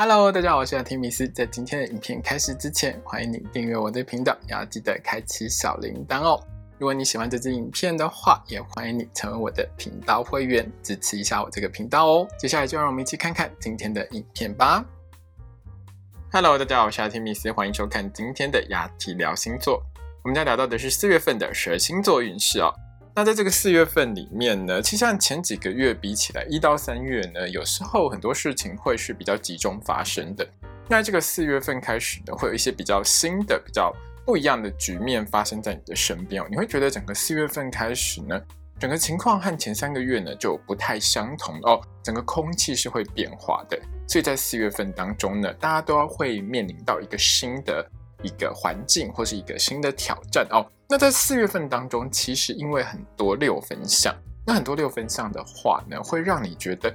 Hello，大家好，我是阿提米斯。在今天的影片开始之前，欢迎你订阅我的频道，也要记得开启小铃铛哦。如果你喜欢这支影片的话，也欢迎你成为我的频道会员，支持一下我这个频道哦。接下来就让我们一起看看今天的影片吧。Hello，大家好，我是阿提米斯，欢迎收看今天的雅提聊星座。我们将聊到的是四月份的十二星座运势哦。那在这个四月份里面呢，其实像前几个月比起来，一到三月呢，有时候很多事情会是比较集中发生的。那这个四月份开始呢，会有一些比较新的、比较不一样的局面发生在你的身边哦。你会觉得整个四月份开始呢，整个情况和前三个月呢就不太相同哦，整个空气是会变化的。所以在四月份当中呢，大家都要会面临到一个新的。一个环境或是一个新的挑战哦。那在四月份当中，其实因为很多六分相，那很多六分相的话呢，会让你觉得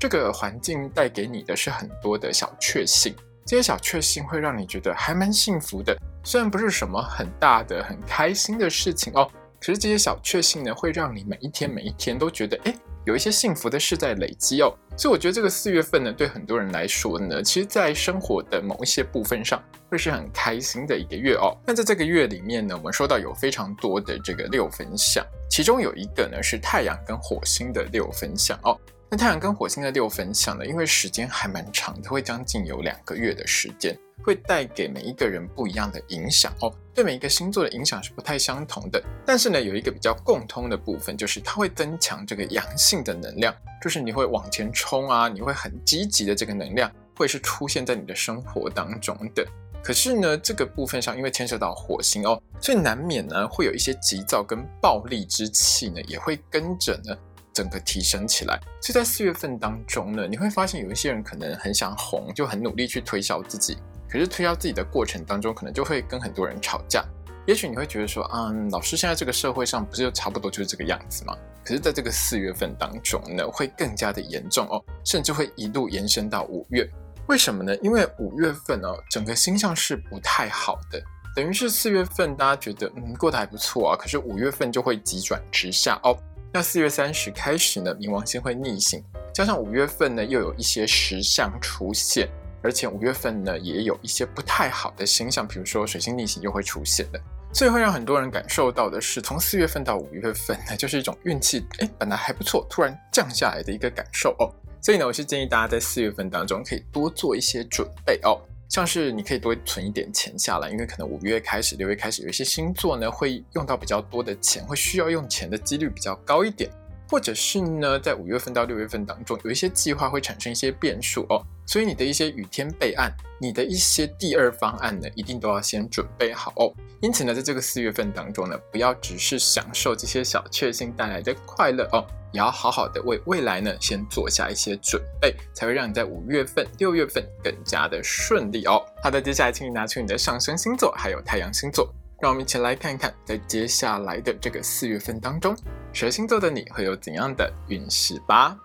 这个环境带给你的是很多的小确幸。这些小确幸会让你觉得还蛮幸福的，虽然不是什么很大的、很开心的事情哦，可是这些小确幸呢，会让你每一天每一天都觉得哎。有一些幸福的事在累积哦，所以我觉得这个四月份呢，对很多人来说呢，其实，在生活的某一些部分上，会是很开心的一个月哦。那在这个月里面呢，我们说到有非常多的这个六分相，其中有一个呢是太阳跟火星的六分相哦。那太阳跟火星的六分相呢，因为时间还蛮长的，会将近有两个月的时间。会带给每一个人不一样的影响哦，对每一个星座的影响是不太相同的。但是呢，有一个比较共通的部分，就是它会增强这个阳性的能量，就是你会往前冲啊，你会很积极的这个能量，会是出现在你的生活当中的。可是呢，这个部分上因为牵涉到火星哦，所以难免呢会有一些急躁跟暴力之气呢，也会跟着呢整个提升起来。所以在四月份当中呢，你会发现有一些人可能很想红，就很努力去推销自己。可是推销自己的过程当中，可能就会跟很多人吵架。也许你会觉得说，嗯，老师现在这个社会上不是就差不多就是这个样子吗？可是在这个四月份当中呢，会更加的严重哦，甚至会一路延伸到五月。为什么呢？因为五月份哦，整个星象是不太好的，等于是四月份大家觉得嗯过得还不错啊，可是五月份就会急转直下哦。那四月三十开始呢，冥王星会逆行，加上五月份呢又有一些石象出现。而且五月份呢，也有一些不太好的星象，比如说水星逆行又会出现的，所以会让很多人感受到的是，从四月份到五月份呢，就是一种运气哎本来还不错，突然降下来的一个感受哦。所以呢，我是建议大家在四月份当中可以多做一些准备哦，像是你可以多存一点钱下来，因为可能五月开始、六月开始有一些星座呢会用到比较多的钱，会需要用钱的几率比较高一点。或者是呢，在五月份到六月份当中，有一些计划会产生一些变数哦，所以你的一些雨天备案，你的一些第二方案呢，一定都要先准备好哦。因此呢，在这个四月份当中呢，不要只是享受这些小确幸带来的快乐哦，也要好好的为未来呢，先做下一些准备，才会让你在五月份、六月份更加的顺利哦。好的，接下来请你拿出你的上升星座，还有太阳星座。让我们一起来看一看，在接下来的这个四月份当中，蛇星座的你会有怎样的运势吧？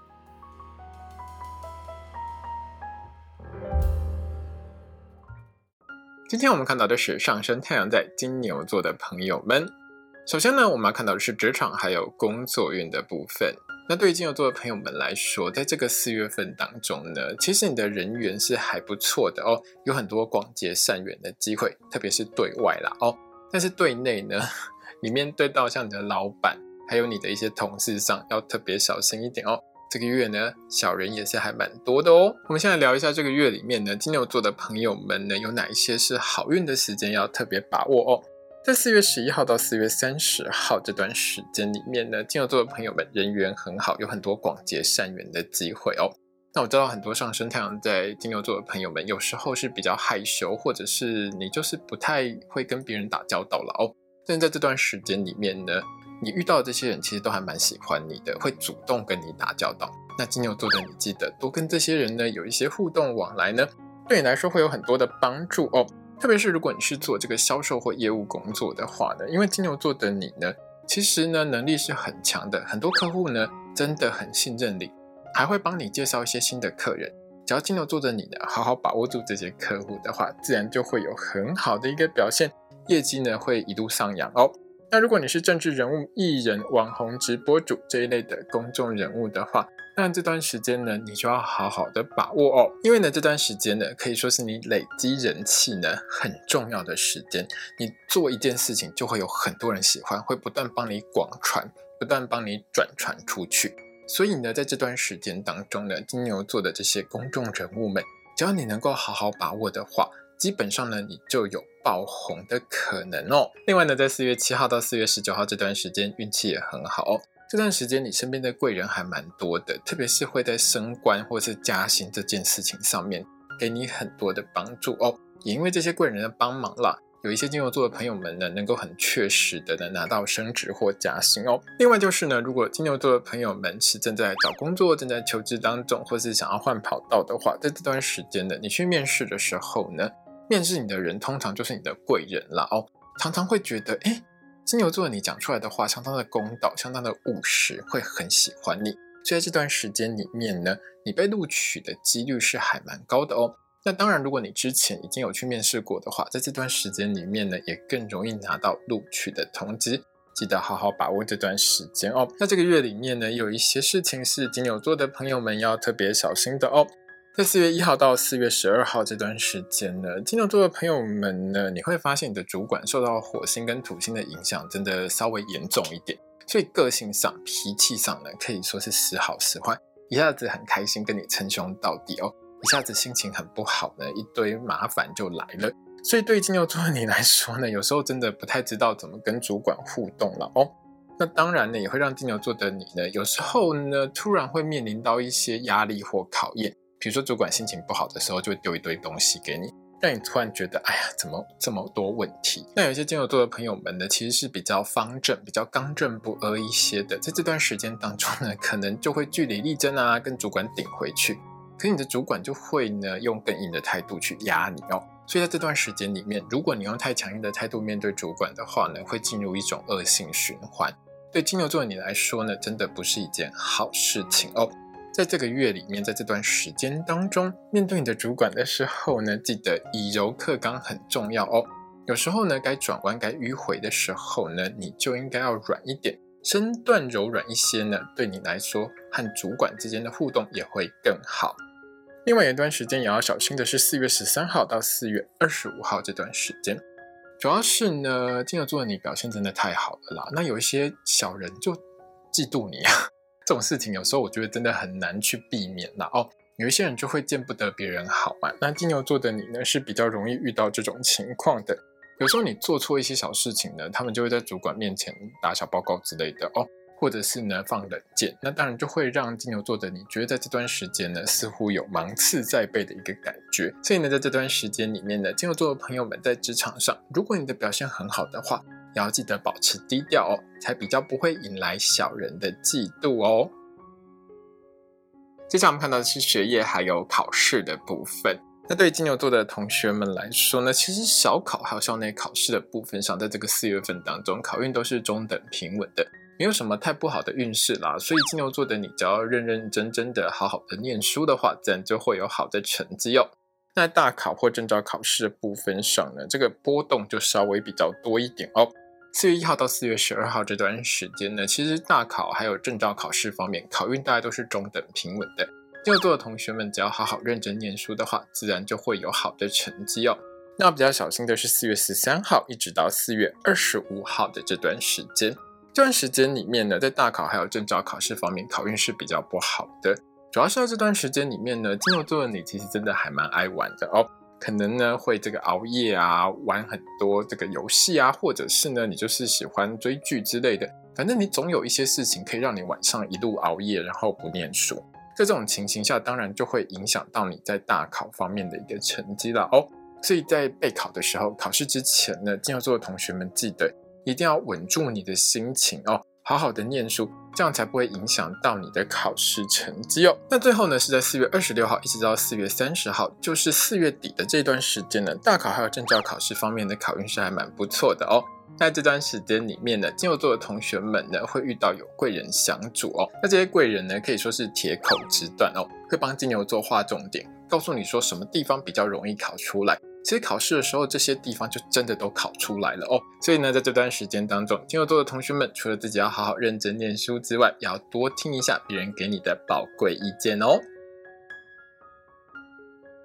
今天我们看到的是上升太阳在金牛座的朋友们。首先呢，我们要看到的是职场还有工作运的部分。那对于金牛座的朋友们来说，在这个四月份当中呢，其实你的人缘是还不错的哦，有很多广结善缘的机会，特别是对外啦哦。但是对内呢，你面对到像你的老板，还有你的一些同事上，要特别小心一点哦。这个月呢，小人也是还蛮多的哦。我们现在聊一下这个月里面呢，金牛座的朋友们呢，有哪一些是好运的时间，要特别把握哦。在四月十一号到四月三十号这段时间里面呢，金牛座的朋友们人缘很好，有很多广结善缘的机会哦。那我知道很多上升太阳在金牛座的朋友们，有时候是比较害羞，或者是你就是不太会跟别人打交道了哦。但在这段时间里面呢，你遇到的这些人其实都还蛮喜欢你的，会主动跟你打交道。那金牛座的你记得多跟这些人呢有一些互动往来呢，对你来说会有很多的帮助哦。特别是如果你是做这个销售或业务工作的话呢，因为金牛座的你呢，其实呢能力是很强的，很多客户呢真的很信任你。还会帮你介绍一些新的客人，只要金牛座的你呢，好好把握住这些客户的话，自然就会有很好的一个表现，业绩呢会一路上扬哦。那如果你是政治人物、艺人、网红、直播主这一类的公众人物的话，那这段时间呢，你就要好好的把握哦，因为呢，这段时间呢，可以说是你累积人气呢很重要的时间。你做一件事情，就会有很多人喜欢，会不断帮你广传，不断帮你转传出去。所以呢，在这段时间当中呢，金牛座的这些公众人物们，只要你能够好好把握的话，基本上呢，你就有爆红的可能哦。另外呢，在四月七号到四月十九号这段时间，运气也很好哦。这段时间你身边的贵人还蛮多的，特别是会在升官或是加薪这件事情上面给你很多的帮助哦。也因为这些贵人的帮忙啦，有一些金牛座的朋友们呢，能够很确实的呢拿到升职或加薪哦。另外就是呢，如果金牛座的朋友们是正在找工作、正在求职当中，或是想要换跑道的话，在这段时间呢，你去面试的时候呢，面试你的人通常就是你的贵人啦哦，常常会觉得哎。金牛座，你讲出来的话相当的公道，相当的务实，会很喜欢你。所以在这段时间里面呢，你被录取的几率是还蛮高的哦。那当然，如果你之前已经有去面试过的话，在这段时间里面呢，也更容易拿到录取的通知。记得好好把握这段时间哦。那这个月里面呢，有一些事情是金牛座的朋友们要特别小心的哦。在四月一号到四月十二号这段时间呢，金牛座的朋友们呢，你会发现你的主管受到火星跟土星的影响，真的稍微严重一点，所以个性上、脾气上呢，可以说是时好时坏，一下子很开心跟你称兄道弟哦，一下子心情很不好呢，一堆麻烦就来了。所以对金牛座的你来说呢，有时候真的不太知道怎么跟主管互动了哦。那当然呢，也会让金牛座的你呢，有时候呢，突然会面临到一些压力或考验。比如说，主管心情不好的时候，就会丢一堆东西给你，让你突然觉得，哎呀，怎么这么多问题？那有些金牛座的朋友们呢，其实是比较方正、比较刚正不阿一些的，在这段时间当中呢，可能就会据理力争啊，跟主管顶回去。可你的主管就会呢，用更硬的态度去压你哦。所以在这段时间里面，如果你用太强硬的态度面对主管的话呢，会进入一种恶性循环。对金牛座的你来说呢，真的不是一件好事情哦。在这个月里面，在这段时间当中，面对你的主管的时候呢，记得以柔克刚很重要哦。有时候呢，该转弯、该迂回的时候呢，你就应该要软一点，身段柔软一些呢，对你来说和主管之间的互动也会更好。另外一段时间也要小心的是四月十三号到四月二十五号这段时间，主要是呢，金牛座的你表现真的太好了啦，那有一些小人就嫉妒你啊。这种事情有时候我觉得真的很难去避免了哦。有一些人就会见不得别人好嘛。那金牛座的你呢，是比较容易遇到这种情况的。有时候你做错一些小事情呢，他们就会在主管面前打小报告之类的哦，或者是呢放冷箭。那当然就会让金牛座的你觉得在这段时间呢，似乎有芒刺在背的一个感觉。所以呢，在这段时间里面呢，金牛座的朋友们在职场上，如果你的表现很好的话，要记得保持低调哦，才比较不会引来小人的嫉妒哦。接下来我们看到的是学业还有考试的部分。那对金牛座的同学们来说呢，其实小考还有校内考试的部分上，在这个四月份当中，考运都是中等平稳的，没有什么太不好的运势啦。所以金牛座的你，只要认认真真的好好的念书的话，自然就会有好的成绩哦。那大考或证照考试的部分上呢，这个波动就稍微比较多一点哦。四月一号到四月十二号这段时间呢，其实大考还有证照考试方面，考运大概都是中等平稳的。金牛座的同学们，只要好好认真念书的话，自然就会有好的成绩哦。那比较小心的是四月十三号一直到四月二十五号的这段时间，这段时间里面呢，在大考还有证照考试方面，考运是比较不好的。主要是在这段时间里面呢，金牛座的你其实真的还蛮爱玩的哦。可能呢会这个熬夜啊，玩很多这个游戏啊，或者是呢你就是喜欢追剧之类的，反正你总有一些事情可以让你晚上一路熬夜，然后不念书。在这种情形下，当然就会影响到你在大考方面的一个成绩了哦。所以在备考的时候，考试之前呢，金牛座的同学们记得一定要稳住你的心情哦。好好的念书，这样才不会影响到你的考试成绩哦。那最后呢，是在四月二十六号一直到四月三十号，就是四月底的这段时间呢，大考还有证照考试方面的考运是还蛮不错的哦。在这段时间里面呢，金牛座的同学们呢，会遇到有贵人相助哦。那这些贵人呢，可以说是铁口直断哦，会帮金牛座划重点，告诉你说什么地方比较容易考出来，其实考试的时候，这些地方就真的都考出来了哦。所以呢，在这段时间当中，金牛座的同学们，除了自己要好好认真念书之外，也要多听一下别人给你的宝贵意见哦。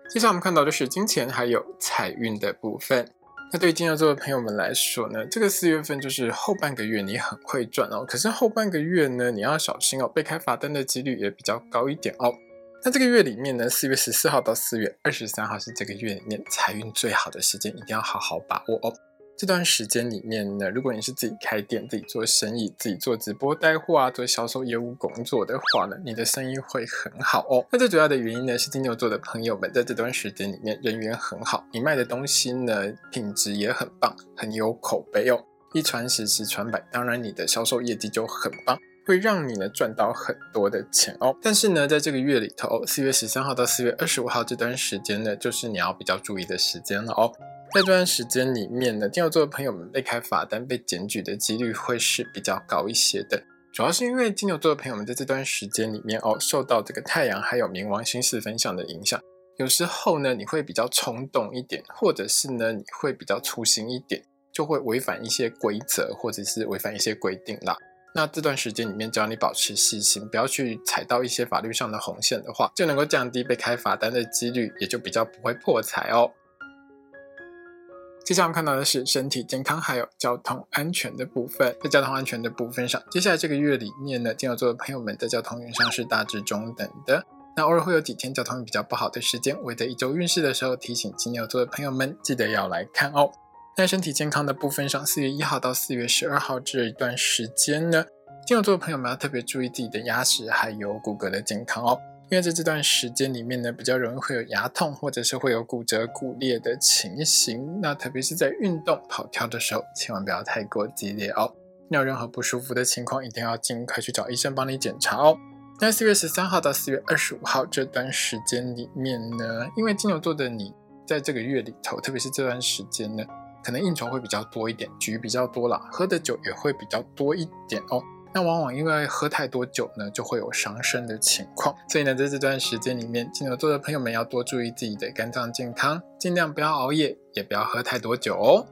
接下来我们看到的是金钱还有财运的部分。那对金牛座的朋友们来说呢，这个四月份就是后半个月你很会赚哦，可是后半个月呢，你要小心哦，被开罚单的几率也比较高一点哦。那这个月里面呢，四月十四号到四月二十三号是这个月里面财运最好的时间，一定要好好把握哦。这段时间里面呢，如果你是自己开店、自己做生意、自己做直播带货啊，做销售业务工作的话呢，你的生意会很好哦。那最主要的原因呢，是金牛座的朋友们在这段时间里面人缘很好，你卖的东西呢品质也很棒，很有口碑哦。一传十，十传百，当然你的销售业绩就很棒，会让你呢赚到很多的钱哦。但是呢，在这个月里头，四月十三号到四月二十五号这段时间呢，就是你要比较注意的时间了哦。在这段时间里面呢，金牛座的朋友们被开罚单、被检举的几率会是比较高一些的。主要是因为金牛座的朋友们在这段时间里面哦，受到这个太阳还有冥王星四分相的影响，有时候呢你会比较冲动一点，或者是呢你会比较粗心一点，就会违反一些规则，或者是违反一些规定啦。那这段时间里面，只要你保持细心，不要去踩到一些法律上的红线的话，就能够降低被开罚单的几率，也就比较不会破财哦。接下来我们看到的是身体健康还有交通安全的部分。在交通安全的部分上，接下来这个月里面呢，金牛座的朋友们在交通运上是大致中等的。那偶尔会有几天交通比较不好的时间。我在一周运势的时候提醒金牛座的朋友们，记得要来看哦。在身体健康的部分上，四月一号到四月十二号这一段时间呢，金牛座的朋友们要特别注意自己的牙齿还有骨骼的健康哦。因为在这段时间里面呢，比较容易会有牙痛，或者是会有骨折、骨裂的情形。那特别是在运动、跑跳的时候，千万不要太过激烈哦。有任何不舒服的情况，一定要尽快去找医生帮你检查哦。在四月十三号到四月二十五号这段时间里面呢，因为金牛座的你在这个月里头，特别是这段时间呢，可能应酬会比较多一点，局比较多了，喝的酒也会比较多一点哦。那往往因为喝太多酒呢，就会有伤身的情况。所以呢，在这段时间里面，金牛座的朋友们要多注意自己的肝脏健康，尽量不要熬夜，也不要喝太多酒哦。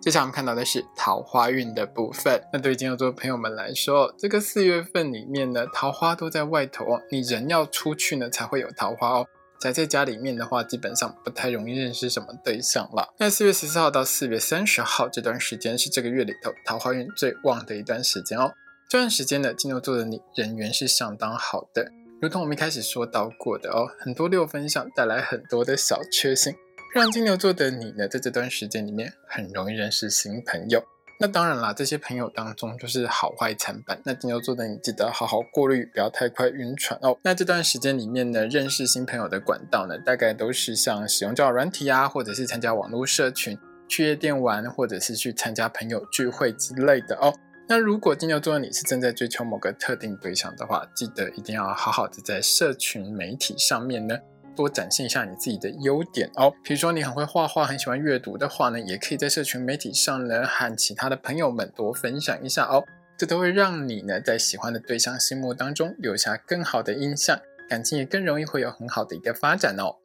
接下来我们看到的是桃花运的部分。那对于金牛座的朋友们来说，这个四月份里面呢，桃花都在外头哦，你人要出去呢，才会有桃花哦。宅在家里面的话，基本上不太容易认识什么对象了。那四月十四号到四月三十号这段时间是这个月里头桃花运最旺的一段时间哦。这段时间呢，金牛座的你人缘是相当好的，如同我们一开始说到过的哦，很多六分相带来很多的小确幸，让金牛座的你呢，在这段时间里面很容易认识新朋友。那当然啦，这些朋友当中就是好坏参半。那金牛座的你记得好好过滤，不要太快晕船哦。那这段时间里面呢，认识新朋友的管道呢，大概都是像使用交友软体啊，或者是参加网络社群、去夜店玩，或者是去参加朋友聚会之类的哦。那如果金牛座的你是正在追求某个特定对象的话，记得一定要好好的在社群媒体上面呢。多展现一下你自己的优点哦，比如说你很会画画，很喜欢阅读的话呢，也可以在社群媒体上呢和其他的朋友们多分享一下哦，这都会让你呢在喜欢的对象心目当中留下更好的印象，感情也更容易会有很好的一个发展哦。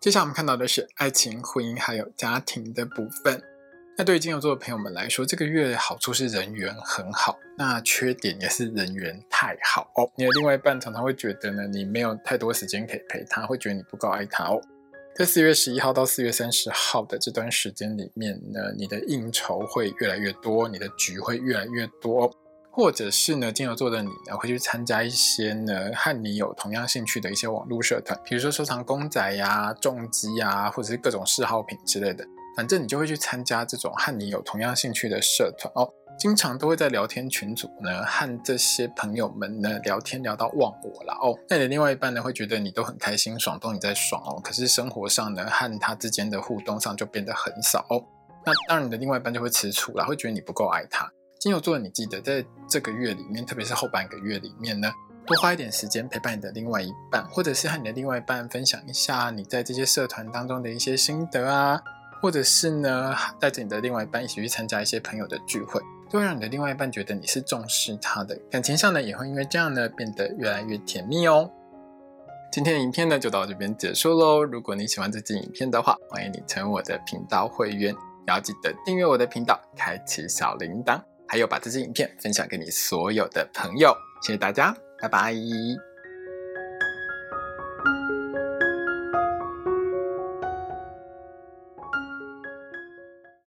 接下来我们看到的是爱情、婚姻还有家庭的部分。那对于金牛座的朋友们来说，这个月好处是人缘很好，那缺点也是人缘太好哦。你的另外一半常常会觉得呢，你没有太多时间可以陪他，会觉得你不够爱他哦。在四月十一号到四月三十号的这段时间里面呢，你的应酬会越来越多，你的局会越来越多，或者是呢，金牛座的你呢，会去参加一些呢和你有同样兴趣的一些网络社团，比如说收藏公仔呀、重机呀，或者是各种嗜好品之类的。反正你就会去参加这种和你有同样兴趣的社团哦，经常都会在聊天群组呢和这些朋友们呢聊天聊到忘我了哦。那你的另外一半呢会觉得你都很开心爽，都你在爽哦，可是生活上呢和他之间的互动上就变得很少哦。那当然你的另外一半就会吃醋了，会觉得你不够爱他。金牛座，你记得在这个月里面，特别是后半个月里面呢，多花一点时间陪伴你的另外一半，或者是和你的另外一半分享一下你在这些社团当中的一些心得啊。或者是呢，带着你的另外一半一起去参加一些朋友的聚会，都会让你的另外一半觉得你是重视他的，感情上呢也会因为这样呢变得越来越甜蜜哦。今天的影片呢就到这边结束喽。如果你喜欢这支影片的话，欢迎你成为我的频道会员，也要记得订阅我的频道，开启小铃铛，还有把这支影片分享给你所有的朋友。谢谢大家，拜拜。